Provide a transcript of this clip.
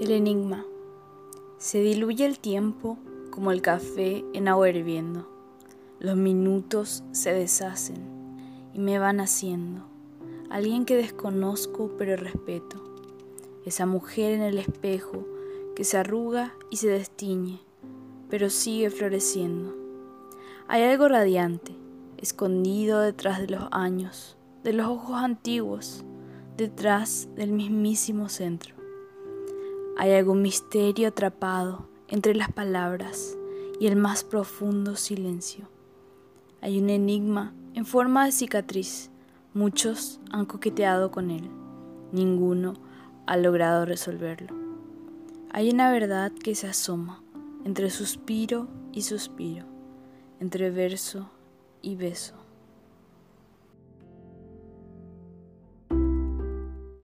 El enigma. Se diluye el tiempo como el café en agua hirviendo. Los minutos se deshacen y me van haciendo. Alguien que desconozco pero respeto. Esa mujer en el espejo que se arruga y se destiñe, pero sigue floreciendo. Hay algo radiante, escondido detrás de los años, de los ojos antiguos, detrás del mismísimo centro. Hay algún misterio atrapado entre las palabras y el más profundo silencio. Hay un enigma en forma de cicatriz. Muchos han coqueteado con él. Ninguno ha logrado resolverlo. Hay una verdad que se asoma entre suspiro y suspiro, entre verso y beso.